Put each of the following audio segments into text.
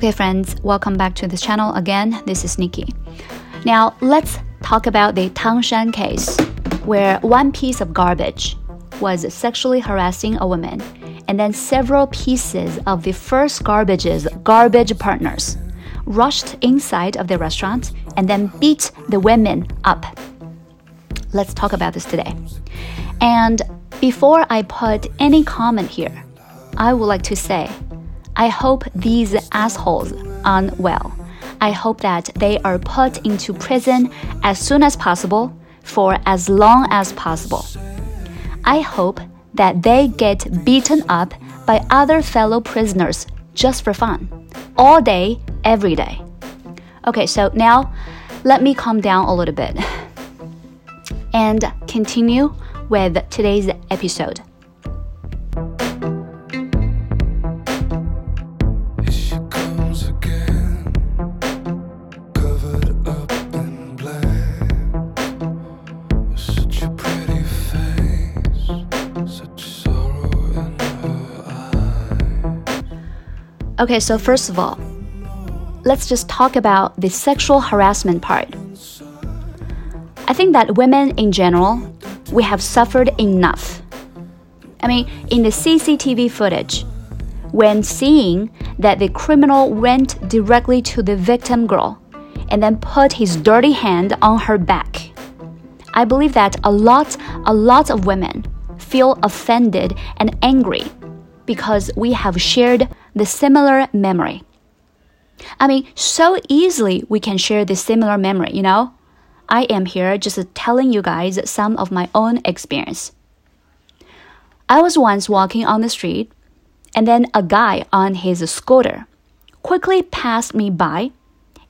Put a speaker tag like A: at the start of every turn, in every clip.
A: Okay, friends, welcome back to this channel again. This is Nikki. Now, let's talk about the Tangshan case, where one piece of garbage was sexually harassing a woman, and then several pieces of the first garbage's garbage partners rushed inside of the restaurant and then beat the women up. Let's talk about this today. And before I put any comment here, I would like to say I hope these assholes aren't well. I hope that they are put into prison as soon as possible for as long as possible. I hope that they get beaten up by other fellow prisoners just for fun, all day, every day. Okay, so now let me calm down a little bit and continue with today's episode. Okay, so first of all, let's just talk about the sexual harassment part. I think that women in general, we have suffered enough. I mean, in the CCTV footage, when seeing that the criminal went directly to the victim girl and then put his dirty hand on her back, I believe that a lot, a lot of women feel offended and angry because we have shared the similar memory. I mean, so easily we can share this similar memory, you know? I am here just telling you guys some of my own experience. I was once walking on the street, and then a guy on his scooter quickly passed me by,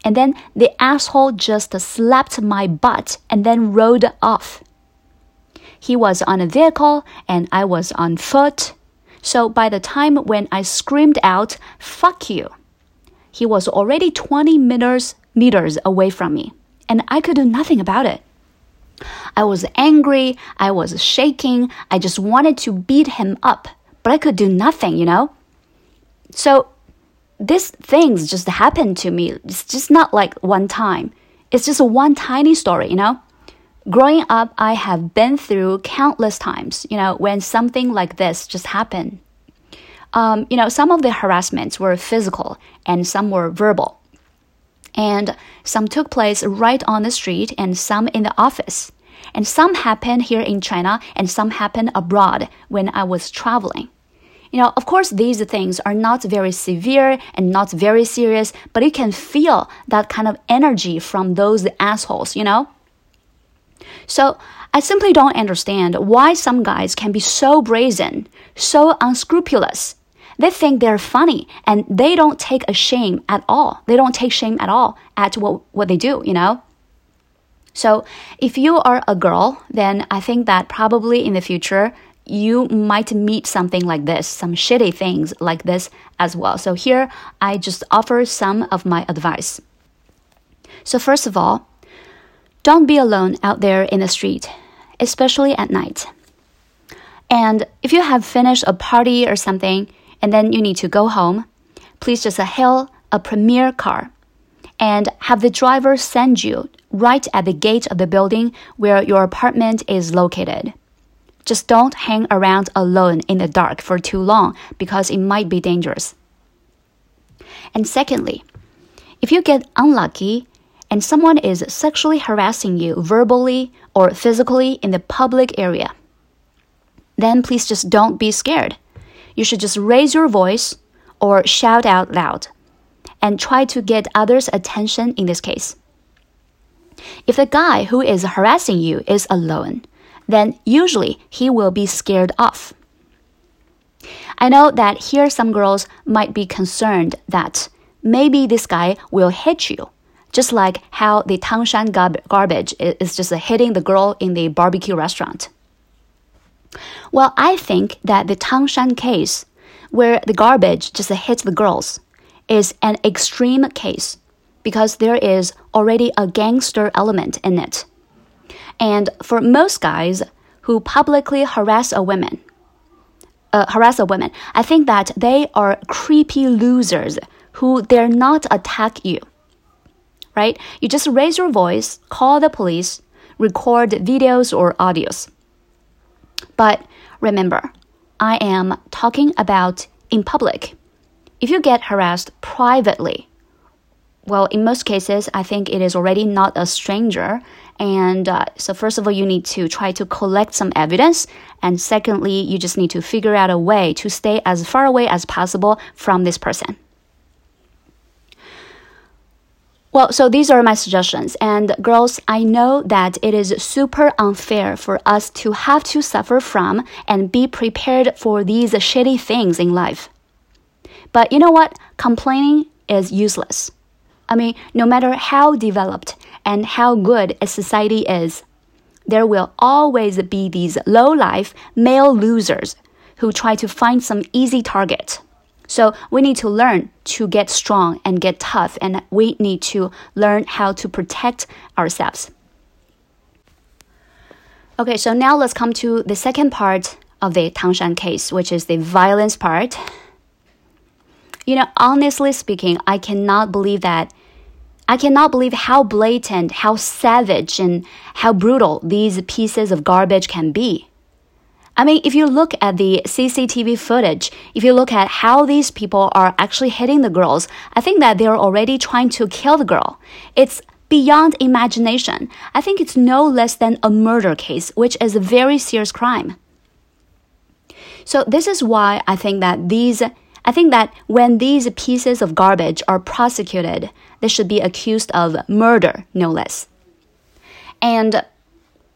A: and then the asshole just slapped my butt and then rode off. He was on a vehicle, and I was on foot so by the time when I screamed out, fuck you, he was already 20 meters, meters away from me, and I could do nothing about it. I was angry, I was shaking, I just wanted to beat him up, but I could do nothing, you know? So these things just happened to me. It's just not like one time. It's just one tiny story, you know? Growing up, I have been through countless times, you know, when something like this just happened. Um, you know, some of the harassments were physical and some were verbal. And some took place right on the street and some in the office. And some happened here in China and some happened abroad when I was traveling. You know, of course, these things are not very severe and not very serious, but you can feel that kind of energy from those assholes, you know? So I simply don't understand why some guys can be so brazen, so unscrupulous. They think they're funny and they don't take a shame at all. They don't take shame at all at what, what they do, you know? So if you are a girl, then I think that probably in the future, you might meet something like this, some shitty things like this as well. So here I just offer some of my advice. So first of all, don't be alone out there in the street, especially at night. And if you have finished a party or something and then you need to go home, please just hail a premier car and have the driver send you right at the gate of the building where your apartment is located. Just don't hang around alone in the dark for too long because it might be dangerous. And secondly, if you get unlucky and someone is sexually harassing you verbally or physically in the public area, then please just don't be scared. You should just raise your voice or shout out loud and try to get others' attention in this case. If the guy who is harassing you is alone, then usually he will be scared off. I know that here some girls might be concerned that maybe this guy will hit you just like how the Tangshan garbage is just hitting the girl in the barbecue restaurant. Well, I think that the Tangshan case, where the garbage just hits the girls, is an extreme case because there is already a gangster element in it. And for most guys who publicly harass a woman, uh, harass a woman, I think that they are creepy losers who dare not attack you. Right? You just raise your voice, call the police, record videos or audios. But remember, I am talking about in public. If you get harassed privately, well, in most cases, I think it is already not a stranger. And uh, so, first of all, you need to try to collect some evidence. And secondly, you just need to figure out a way to stay as far away as possible from this person. Well, so these are my suggestions. And girls, I know that it is super unfair for us to have to suffer from and be prepared for these shitty things in life. But you know what? Complaining is useless. I mean, no matter how developed and how good a society is, there will always be these low life male losers who try to find some easy target. So we need to learn to get strong and get tough, and we need to learn how to protect ourselves. Okay, so now let's come to the second part of the Tangshan case, which is the violence part. You know, honestly speaking, I cannot believe that I cannot believe how blatant, how savage, and how brutal these pieces of garbage can be. I mean, if you look at the CCTV footage, if you look at how these people are actually hitting the girls, I think that they're already trying to kill the girl. It's beyond imagination. I think it's no less than a murder case, which is a very serious crime. So this is why I think that these I think that when these pieces of garbage are prosecuted, they should be accused of murder, no less. And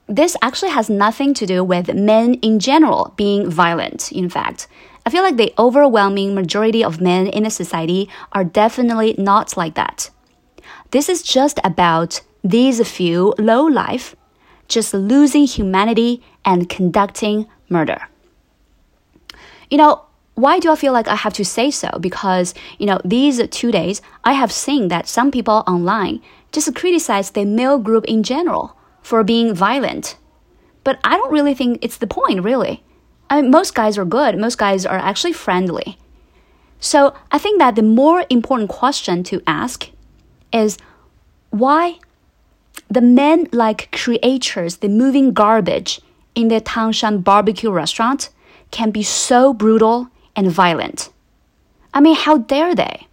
A: this actually has nothing to do with men in general being violent, in fact. I feel like the overwhelming majority of men in the society are definitely not like that. This is just about these few low life just losing humanity and conducting murder. You know, why do I feel like I have to say so? Because, you know, these two days, I have seen that some people online just criticize the male group in general for being violent. But I don't really think it's the point, really. I mean, most guys are good, most guys are actually friendly. So I think that the more important question to ask is why the men like creatures, the moving garbage in the Tangshan barbecue restaurant can be so brutal and violent. I mean, how dare they?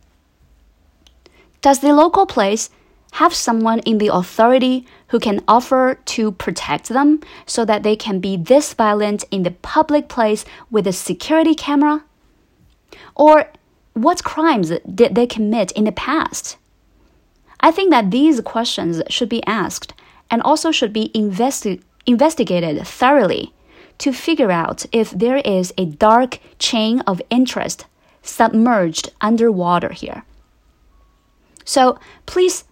A: Does the local place have someone in the authority who can offer to protect them so that they can be this violent in the public place with a security camera? Or what crimes did they commit in the past? I think that these questions should be asked and also should be investi investigated thoroughly to figure out if there is a dark chain of interest submerged underwater here. So please,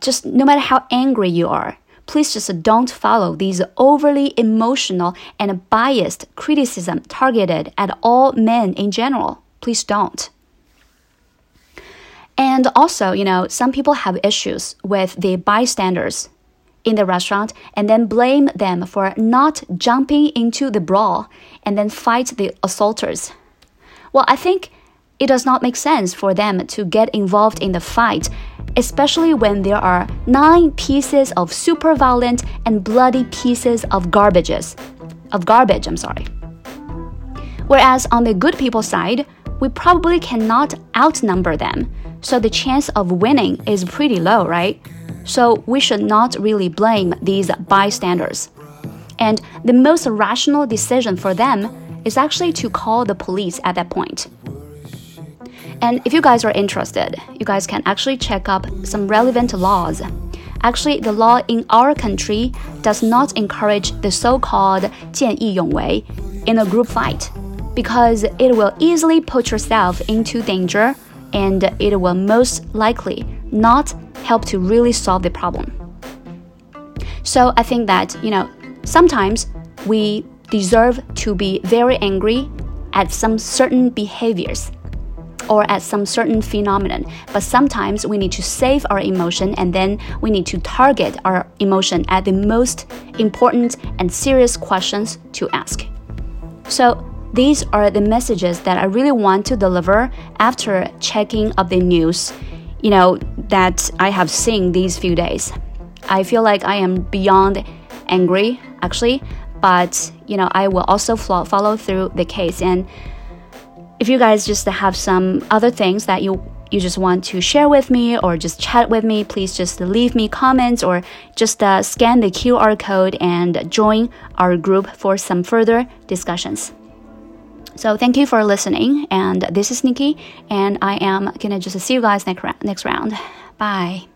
A: just no matter how angry you are, please just don't follow these overly emotional and biased criticism targeted at all men in general. Please don't. And also, you know, some people have issues with the bystanders in the restaurant and then blame them for not jumping into the brawl and then fight the assaulters. Well, I think it does not make sense for them to get involved in the fight, especially when there are nine pieces of super violent and bloody pieces of garbages. Of garbage, I'm sorry. Whereas on the good people side, we probably cannot outnumber them, so the chance of winning is pretty low, right? So we should not really blame these bystanders. And the most rational decision for them is actually to call the police at that point. And if you guys are interested, you guys can actually check up some relevant laws. Actually, the law in our country does not encourage the so called 见义勇为in a group fight because it will easily put yourself into danger and it will most likely not help to really solve the problem. So I think that, you know, sometimes we deserve to be very angry at some certain behaviors or at some certain phenomenon. But sometimes we need to save our emotion and then we need to target our emotion at the most important and serious questions to ask. So these are the messages that I really want to deliver after checking up the news, you know, that I have seen these few days. I feel like I am beyond angry, actually, but you know, I will also follow through the case. And if you guys just have some other things that you you just want to share with me or just chat with me, please just leave me comments or just uh, scan the QR code and join our group for some further discussions. So thank you for listening, and this is Nikki, and I am gonna just see you guys next. Next round, bye.